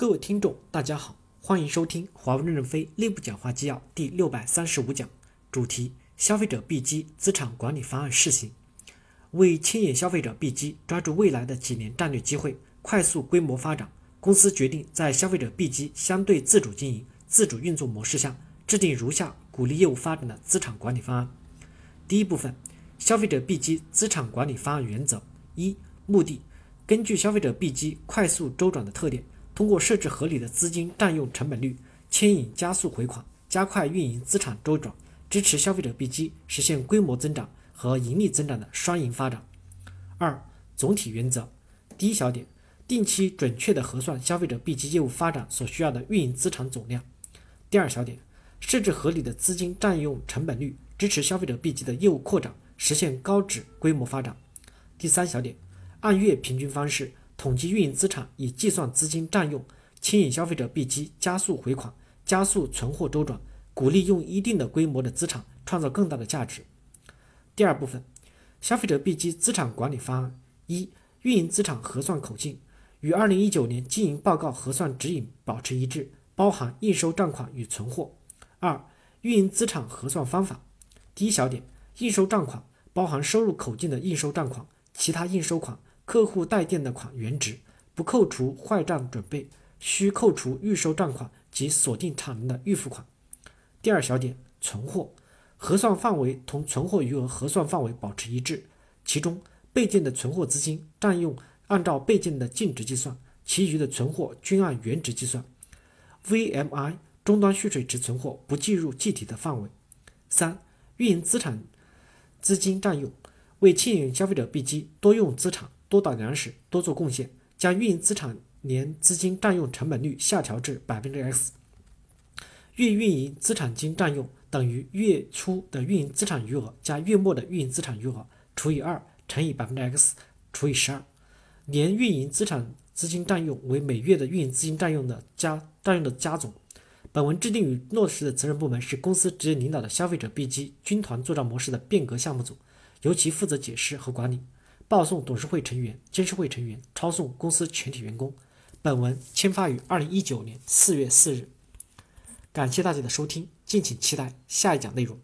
各位听众，大家好，欢迎收听华为任正非内部讲话纪要第六百三十五讲，主题：消费者 B 机资产管理方案试行。为牵引消费者 B 机抓住未来的几年战略机会，快速规模发展，公司决定在消费者 B 机相对自主经营、自主运作模式下，制定如下鼓励业务发展的资产管理方案。第一部分，消费者 B 机资产管理方案原则：一、目的，根据消费者 B 机快速周转的特点。通过设置合理的资金占用成本率，牵引加速回款，加快运营资产周转，支持消费者币机实现规模增长和盈利增长的双赢发展。二、总体原则：第一小点，定期准确地核算消费者币机业务发展所需要的运营资产总量。第二小点，设置合理的资金占用成本率，支持消费者币机的业务扩展，实现高质规模发展。第三小点，按月平均方式。统计运营资产以计算资金占用，牵引消费者币机加速回款，加速存货周转，鼓励用一定的规模的资产创造更大的价值。第二部分，消费者币机资产管理方案：一、运营资产核算口径与二零一九年经营报告核算指引保持一致，包含应收账款与存货。二、运营资产核算方法：第一小点，应收账款包含收入口径的应收账款，其他应收款。客户带垫的款原值不扣除坏账准备，需扣除预收账款及锁定产能的预付款。第二小点，存货核算范围同存货余额核算范围保持一致，其中备件的存货资金占用按照备件的净值计算，其余的存货均按原值计算。VMI 终端蓄水池存货不计入计提的范围。三、运营资产资金占用为牵引消费者币机多用资产。多打粮食，多做贡献，将运营资产年资金占用成本率下调至百分之 x，月运营资产金占用等于月初的运营资产余额加月末的运营资产余额除以二乘以百分之 x 除以十二，年运营资产资金占用为每月的运营资金占用的加占用的加总。本文制定与落实的责任部门是公司直接领导的消费者 B 机军团作战模式的变革项目组，由其负责解释和管理。报送董事会成员、监事会成员，抄送公司全体员工。本文签发于二零一九年四月四日。感谢大家的收听，敬请期待下一讲内容。